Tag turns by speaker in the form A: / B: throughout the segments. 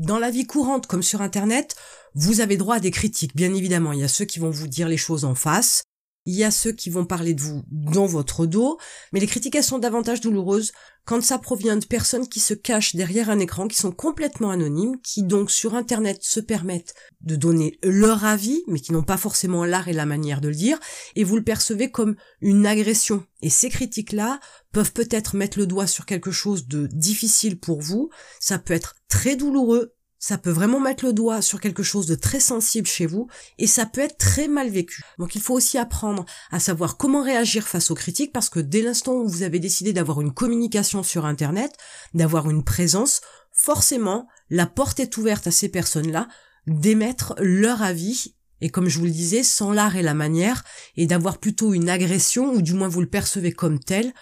A: Dans la vie courante comme sur Internet, vous avez droit à des critiques, bien évidemment. Il y a ceux qui vont vous dire les choses en face, il y a ceux qui vont parler de vous dans votre dos, mais les critiques elles sont davantage douloureuses quand ça provient de personnes qui se cachent derrière un écran, qui sont complètement anonymes, qui donc sur internet se permettent de donner leur avis, mais qui n'ont pas forcément l'art et la manière de le dire, et vous le percevez comme une agression. Et ces critiques-là peuvent peut-être mettre le doigt sur quelque chose de difficile pour vous, ça peut être très douloureux, ça peut vraiment mettre le doigt sur quelque chose de très sensible chez vous et ça peut être très mal vécu. Donc il faut aussi apprendre à savoir comment réagir face aux critiques parce que dès l'instant où vous avez décidé d'avoir une communication sur Internet, d'avoir une présence, forcément la porte est ouverte à ces personnes-là d'émettre leur avis et comme je vous le disais, sans l'art et la manière, et d'avoir plutôt une agression, ou du moins vous le percevez comme tel,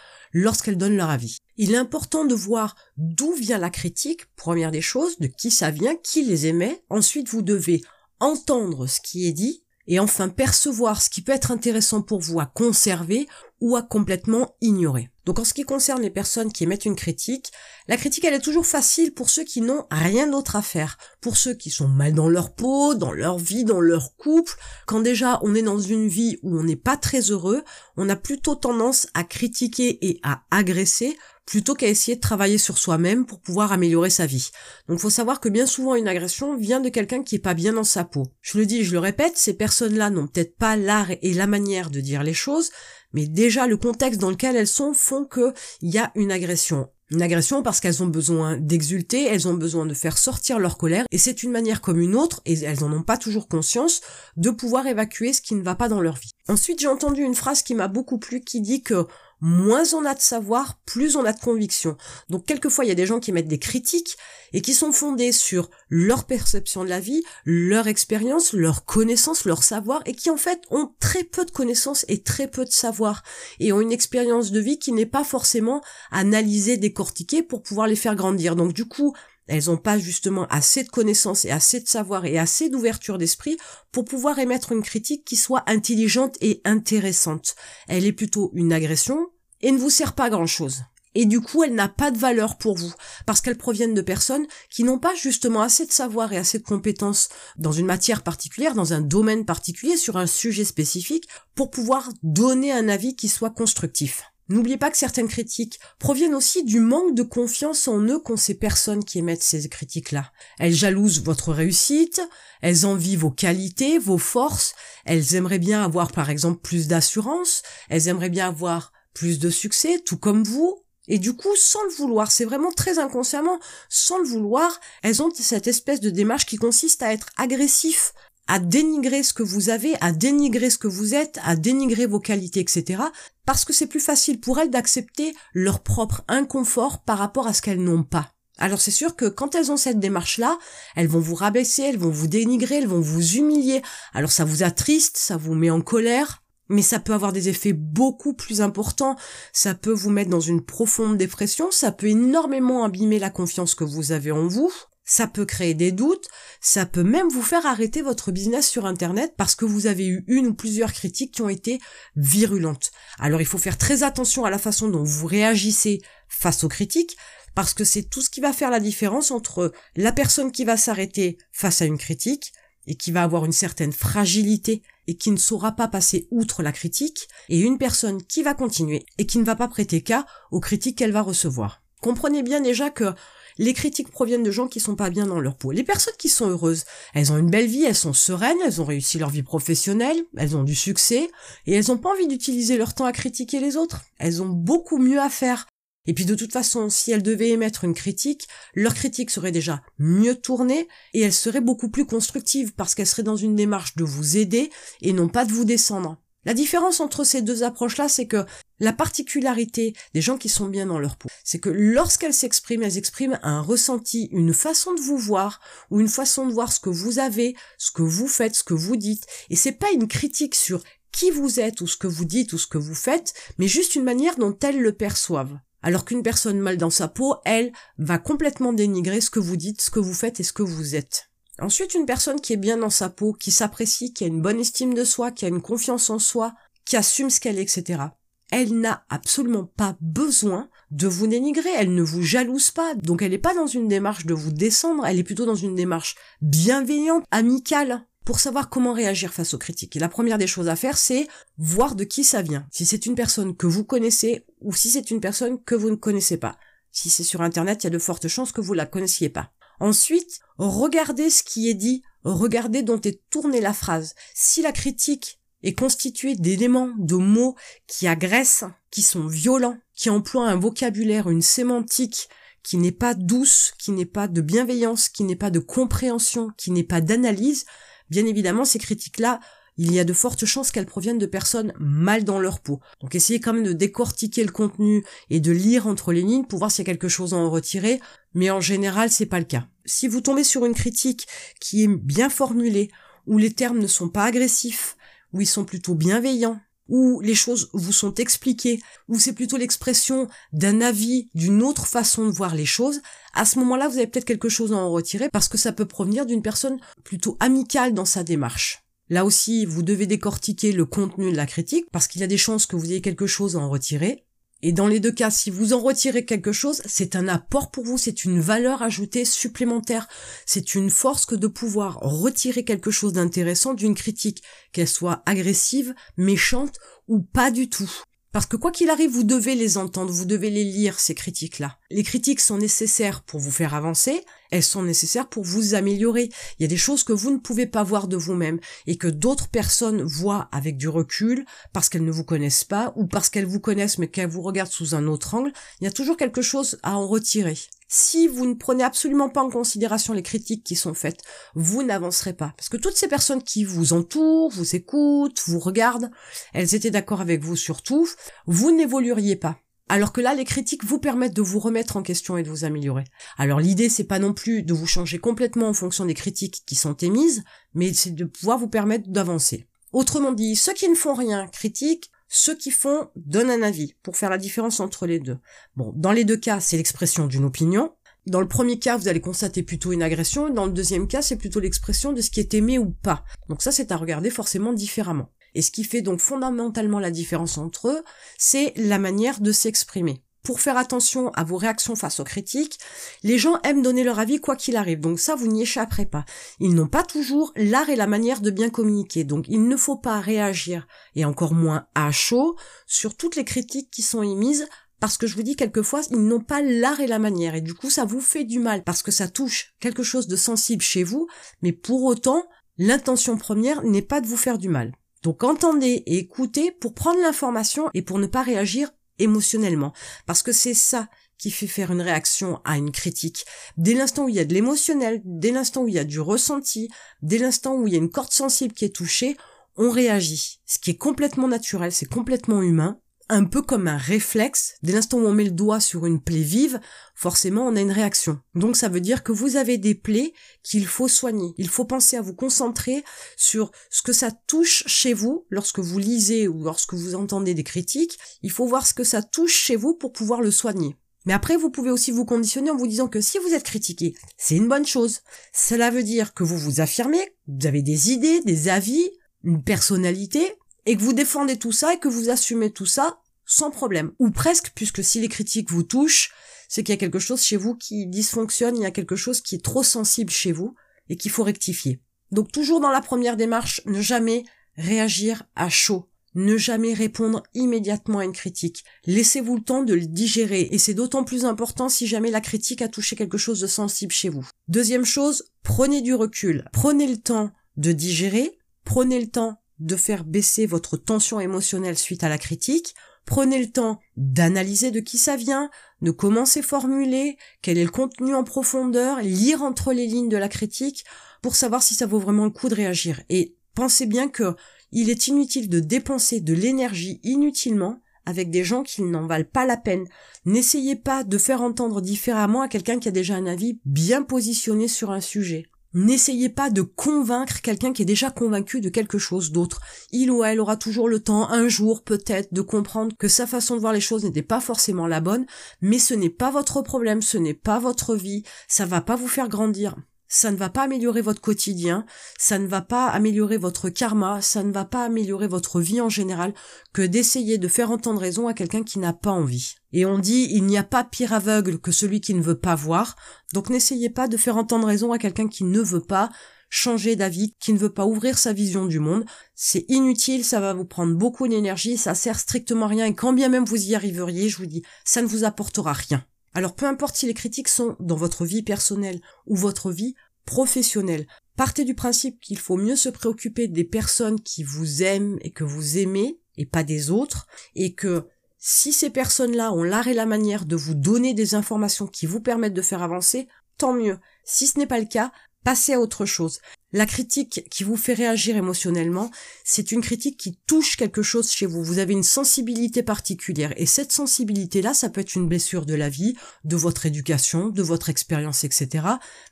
A: lorsqu'elles donnent leur avis. Il est important de voir d'où vient la critique, première des choses, de qui ça vient, qui les émet. Ensuite, vous devez entendre ce qui est dit et enfin percevoir ce qui peut être intéressant pour vous à conserver ou à complètement ignorer. Donc en ce qui concerne les personnes qui émettent une critique, la critique elle est toujours facile pour ceux qui n'ont rien d'autre à faire, pour ceux qui sont mal dans leur peau, dans leur vie, dans leur couple, quand déjà on est dans une vie où on n'est pas très heureux, on a plutôt tendance à critiquer et à agresser plutôt qu'à essayer de travailler sur soi-même pour pouvoir améliorer sa vie. Donc faut savoir que bien souvent une agression vient de quelqu'un qui est pas bien dans sa peau. Je le dis, je le répète, ces personnes-là n'ont peut-être pas l'art et la manière de dire les choses, mais déjà le contexte dans lequel elles sont font qu'il y a une agression. Une agression parce qu'elles ont besoin d'exulter, elles ont besoin de faire sortir leur colère, et c'est une manière comme une autre, et elles n'en ont pas toujours conscience, de pouvoir évacuer ce qui ne va pas dans leur vie. Ensuite, j'ai entendu une phrase qui m'a beaucoup plu qui dit que moins on a de savoir, plus on a de conviction. Donc quelquefois, il y a des gens qui mettent des critiques et qui sont fondées sur leur perception de la vie, leur expérience, leur connaissance, leur savoir, et qui en fait ont très peu de connaissances et très peu de savoir, et ont une expérience de vie qui n'est pas forcément analysée, décortiquée pour pouvoir les faire grandir. Donc du coup, elles n'ont pas justement assez de connaissances et assez de savoir et assez d'ouverture d'esprit pour pouvoir émettre une critique qui soit intelligente et intéressante. Elle est plutôt une agression et ne vous sert pas à grand chose. Et du coup, elle n'a pas de valeur pour vous, parce qu'elles proviennent de personnes qui n'ont pas justement assez de savoir et assez de compétences dans une matière particulière, dans un domaine particulier, sur un sujet spécifique, pour pouvoir donner un avis qui soit constructif. N'oubliez pas que certaines critiques proviennent aussi du manque de confiance en eux qu'ont ces personnes qui émettent ces critiques-là. Elles jalousent votre réussite, elles envient vos qualités, vos forces, elles aimeraient bien avoir par exemple plus d'assurance, elles aimeraient bien avoir plus de succès, tout comme vous, et du coup, sans le vouloir, c'est vraiment très inconsciemment, sans le vouloir, elles ont cette espèce de démarche qui consiste à être agressif à dénigrer ce que vous avez, à dénigrer ce que vous êtes, à dénigrer vos qualités, etc. Parce que c'est plus facile pour elles d'accepter leur propre inconfort par rapport à ce qu'elles n'ont pas. Alors c'est sûr que quand elles ont cette démarche-là, elles vont vous rabaisser, elles vont vous dénigrer, elles vont vous humilier. Alors ça vous attriste, ça vous met en colère, mais ça peut avoir des effets beaucoup plus importants. Ça peut vous mettre dans une profonde dépression, ça peut énormément abîmer la confiance que vous avez en vous ça peut créer des doutes, ça peut même vous faire arrêter votre business sur Internet parce que vous avez eu une ou plusieurs critiques qui ont été virulentes. Alors il faut faire très attention à la façon dont vous réagissez face aux critiques parce que c'est tout ce qui va faire la différence entre la personne qui va s'arrêter face à une critique et qui va avoir une certaine fragilité et qui ne saura pas passer outre la critique et une personne qui va continuer et qui ne va pas prêter cas aux critiques qu'elle va recevoir. Comprenez bien déjà que les critiques proviennent de gens qui sont pas bien dans leur peau. Les personnes qui sont heureuses, elles ont une belle vie, elles sont sereines, elles ont réussi leur vie professionnelle, elles ont du succès, et elles ont pas envie d'utiliser leur temps à critiquer les autres. Elles ont beaucoup mieux à faire. Et puis de toute façon, si elles devaient émettre une critique, leur critique serait déjà mieux tournée et elle serait beaucoup plus constructive parce qu'elle serait dans une démarche de vous aider et non pas de vous descendre. La différence entre ces deux approches-là, c'est que la particularité des gens qui sont bien dans leur peau, c'est que lorsqu'elles s'expriment, elles expriment un ressenti, une façon de vous voir, ou une façon de voir ce que vous avez, ce que vous faites, ce que vous dites. Et c'est pas une critique sur qui vous êtes, ou ce que vous dites, ou ce que vous faites, mais juste une manière dont elles le perçoivent. Alors qu'une personne mal dans sa peau, elle, va complètement dénigrer ce que vous dites, ce que vous faites et ce que vous êtes. Ensuite, une personne qui est bien dans sa peau, qui s'apprécie, qui a une bonne estime de soi, qui a une confiance en soi, qui assume ce qu'elle est, etc. Elle n'a absolument pas besoin de vous dénigrer, elle ne vous jalouse pas, donc elle n'est pas dans une démarche de vous descendre, elle est plutôt dans une démarche bienveillante, amicale pour savoir comment réagir face aux critiques. Et la première des choses à faire, c'est voir de qui ça vient. Si c'est une personne que vous connaissez ou si c'est une personne que vous ne connaissez pas. Si c'est sur Internet, il y a de fortes chances que vous la connaissiez pas. Ensuite, regardez ce qui est dit, regardez dont est tournée la phrase. Si la critique est constituée d'éléments, de mots qui agressent, qui sont violents, qui emploient un vocabulaire, une sémantique qui n'est pas douce, qui n'est pas de bienveillance, qui n'est pas de compréhension, qui n'est pas d'analyse, Bien évidemment, ces critiques-là, il y a de fortes chances qu'elles proviennent de personnes mal dans leur peau. Donc essayez quand même de décortiquer le contenu et de lire entre les lignes pour voir s'il y a quelque chose à en retirer, mais en général, c'est pas le cas. Si vous tombez sur une critique qui est bien formulée, où les termes ne sont pas agressifs, où ils sont plutôt bienveillants, où les choses vous sont expliquées, où c'est plutôt l'expression d'un avis, d'une autre façon de voir les choses, à ce moment-là, vous avez peut-être quelque chose à en retirer parce que ça peut provenir d'une personne plutôt amicale dans sa démarche. Là aussi, vous devez décortiquer le contenu de la critique parce qu'il y a des chances que vous ayez quelque chose à en retirer. Et dans les deux cas, si vous en retirez quelque chose, c'est un apport pour vous, c'est une valeur ajoutée supplémentaire, c'est une force que de pouvoir retirer quelque chose d'intéressant d'une critique, qu'elle soit agressive, méchante ou pas du tout. Parce que quoi qu'il arrive, vous devez les entendre, vous devez les lire, ces critiques-là. Les critiques sont nécessaires pour vous faire avancer, elles sont nécessaires pour vous améliorer. Il y a des choses que vous ne pouvez pas voir de vous-même et que d'autres personnes voient avec du recul parce qu'elles ne vous connaissent pas ou parce qu'elles vous connaissent mais qu'elles vous regardent sous un autre angle. Il y a toujours quelque chose à en retirer. Si vous ne prenez absolument pas en considération les critiques qui sont faites, vous n'avancerez pas. Parce que toutes ces personnes qui vous entourent, vous écoutent, vous regardent, elles étaient d'accord avec vous sur tout, vous n'évolueriez pas. Alors que là, les critiques vous permettent de vous remettre en question et de vous améliorer. Alors l'idée, c'est pas non plus de vous changer complètement en fonction des critiques qui sont émises, mais c'est de pouvoir vous permettre d'avancer. Autrement dit, ceux qui ne font rien critiquent, ceux qui font donnent un avis pour faire la différence entre les deux. Bon, dans les deux cas, c'est l'expression d'une opinion. Dans le premier cas, vous allez constater plutôt une agression, dans le deuxième cas, c'est plutôt l'expression de ce qui est aimé ou pas. Donc ça, c'est à regarder forcément différemment. Et ce qui fait donc fondamentalement la différence entre eux, c'est la manière de s'exprimer pour faire attention à vos réactions face aux critiques, les gens aiment donner leur avis quoi qu'il arrive, donc ça vous n'y échapperez pas. Ils n'ont pas toujours l'art et la manière de bien communiquer, donc il ne faut pas réagir, et encore moins à chaud, sur toutes les critiques qui sont émises, parce que je vous dis quelquefois, ils n'ont pas l'art et la manière, et du coup ça vous fait du mal, parce que ça touche quelque chose de sensible chez vous, mais pour autant, l'intention première n'est pas de vous faire du mal. Donc entendez et écoutez pour prendre l'information et pour ne pas réagir émotionnellement. Parce que c'est ça qui fait faire une réaction à une critique. Dès l'instant où il y a de l'émotionnel, dès l'instant où il y a du ressenti, dès l'instant où il y a une corde sensible qui est touchée, on réagit. Ce qui est complètement naturel, c'est complètement humain un peu comme un réflexe. Dès l'instant où on met le doigt sur une plaie vive, forcément on a une réaction. Donc ça veut dire que vous avez des plaies qu'il faut soigner. Il faut penser à vous concentrer sur ce que ça touche chez vous lorsque vous lisez ou lorsque vous entendez des critiques. Il faut voir ce que ça touche chez vous pour pouvoir le soigner. Mais après, vous pouvez aussi vous conditionner en vous disant que si vous êtes critiqué, c'est une bonne chose. Cela veut dire que vous vous affirmez, vous avez des idées, des avis, une personnalité, et que vous défendez tout ça et que vous assumez tout ça sans problème. Ou presque, puisque si les critiques vous touchent, c'est qu'il y a quelque chose chez vous qui dysfonctionne, il y a quelque chose qui est trop sensible chez vous et qu'il faut rectifier. Donc toujours dans la première démarche, ne jamais réagir à chaud. Ne jamais répondre immédiatement à une critique. Laissez-vous le temps de le digérer et c'est d'autant plus important si jamais la critique a touché quelque chose de sensible chez vous. Deuxième chose, prenez du recul. Prenez le temps de digérer. Prenez le temps de faire baisser votre tension émotionnelle suite à la critique. Prenez le temps d'analyser de qui ça vient, de comment c'est formulé, quel est le contenu en profondeur, lire entre les lignes de la critique pour savoir si ça vaut vraiment le coup de réagir. Et pensez bien que il est inutile de dépenser de l'énergie inutilement avec des gens qui n'en valent pas la peine. N'essayez pas de faire entendre différemment à quelqu'un qui a déjà un avis bien positionné sur un sujet. N'essayez pas de convaincre quelqu'un qui est déjà convaincu de quelque chose d'autre. Il ou elle aura toujours le temps, un jour peut-être, de comprendre que sa façon de voir les choses n'était pas forcément la bonne, mais ce n'est pas votre problème, ce n'est pas votre vie, ça va pas vous faire grandir. Ça ne va pas améliorer votre quotidien, ça ne va pas améliorer votre karma, ça ne va pas améliorer votre vie en général que d'essayer de faire entendre raison à quelqu'un qui n'a pas envie. Et on dit, il n'y a pas pire aveugle que celui qui ne veut pas voir. Donc n'essayez pas de faire entendre raison à quelqu'un qui ne veut pas changer d'avis, qui ne veut pas ouvrir sa vision du monde. C'est inutile, ça va vous prendre beaucoup d'énergie, ça sert strictement à rien, et quand bien même vous y arriveriez, je vous dis, ça ne vous apportera rien. Alors peu importe si les critiques sont dans votre vie personnelle ou votre vie professionnelle, partez du principe qu'il faut mieux se préoccuper des personnes qui vous aiment et que vous aimez, et pas des autres, et que si ces personnes-là ont l'art et la manière de vous donner des informations qui vous permettent de faire avancer, tant mieux. Si ce n'est pas le cas, passez à autre chose. La critique qui vous fait réagir émotionnellement, c'est une critique qui touche quelque chose chez vous. Vous avez une sensibilité particulière. Et cette sensibilité-là, ça peut être une blessure de la vie, de votre éducation, de votre expérience, etc.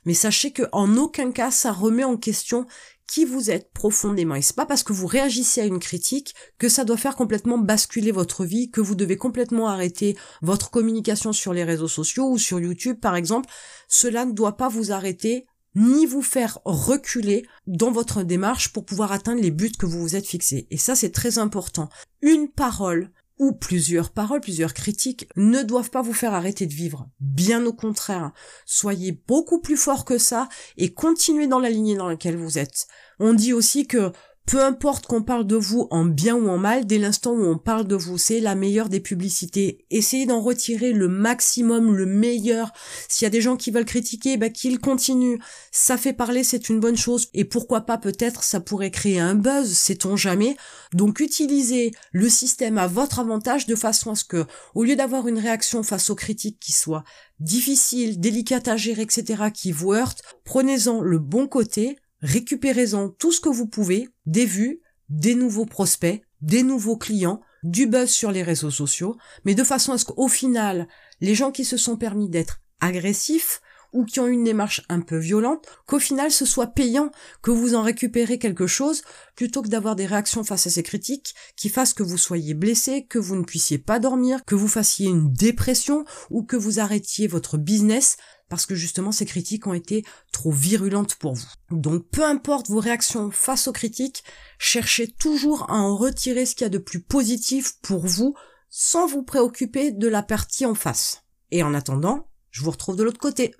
A: Mais sachez que en aucun cas, ça remet en question qui vous êtes profondément. Et c'est pas parce que vous réagissez à une critique que ça doit faire complètement basculer votre vie, que vous devez complètement arrêter votre communication sur les réseaux sociaux ou sur YouTube par exemple. Cela ne doit pas vous arrêter ni vous faire reculer dans votre démarche pour pouvoir atteindre les buts que vous vous êtes fixés. Et ça, c'est très important. Une parole ou plusieurs paroles, plusieurs critiques ne doivent pas vous faire arrêter de vivre. Bien au contraire, soyez beaucoup plus fort que ça et continuez dans la lignée dans laquelle vous êtes. On dit aussi que peu importe qu'on parle de vous en bien ou en mal, dès l'instant où on parle de vous, c'est la meilleure des publicités. Essayez d'en retirer le maximum, le meilleur. S'il y a des gens qui veulent critiquer, bah qu'ils continuent. Ça fait parler, c'est une bonne chose. Et pourquoi pas peut-être ça pourrait créer un buzz, sait-on jamais. Donc utilisez le système à votre avantage de façon à ce que, au lieu d'avoir une réaction face aux critiques qui soit difficile, délicate à gérer, etc., qui vous heurte, prenez-en le bon côté, récupérez-en tout ce que vous pouvez, des vues, des nouveaux prospects, des nouveaux clients, du buzz sur les réseaux sociaux, mais de façon à ce qu'au final, les gens qui se sont permis d'être agressifs ou qui ont une démarche un peu violente, qu'au final ce soit payant, que vous en récupérez quelque chose, plutôt que d'avoir des réactions face à ces critiques qui fassent que vous soyez blessé, que vous ne puissiez pas dormir, que vous fassiez une dépression ou que vous arrêtiez votre business parce que justement ces critiques ont été trop virulentes pour vous. Donc peu importe vos réactions face aux critiques, cherchez toujours à en retirer ce qu'il y a de plus positif pour vous sans vous préoccuper de la partie en face. Et en attendant, je vous retrouve de l'autre côté.